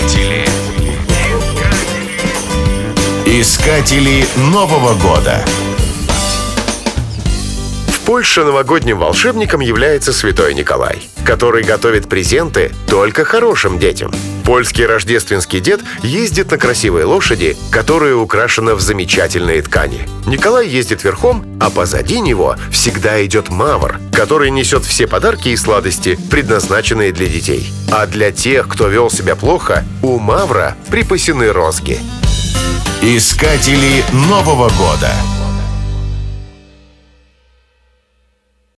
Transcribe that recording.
Искатели. Искатели Нового года. В Польше новогодним волшебником является Святой Николай, который готовит презенты только хорошим детям. Польский рождественский дед ездит на красивой лошади, которая украшена в замечательные ткани. Николай ездит верхом, а позади него всегда идет мавр, который несет все подарки и сладости, предназначенные для детей. А для тех, кто вел себя плохо, у мавра припасены розги. Искатели Нового года.